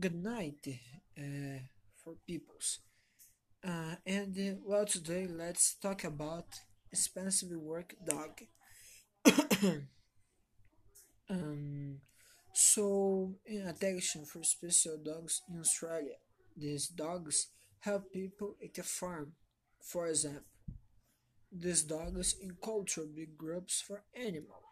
good night uh, for peoples. Uh, and uh, well, today let's talk about expensive work dog. um, so, in attention for special dogs in Australia, these dogs help people at a farm. For example, these dogs encounter big groups for animals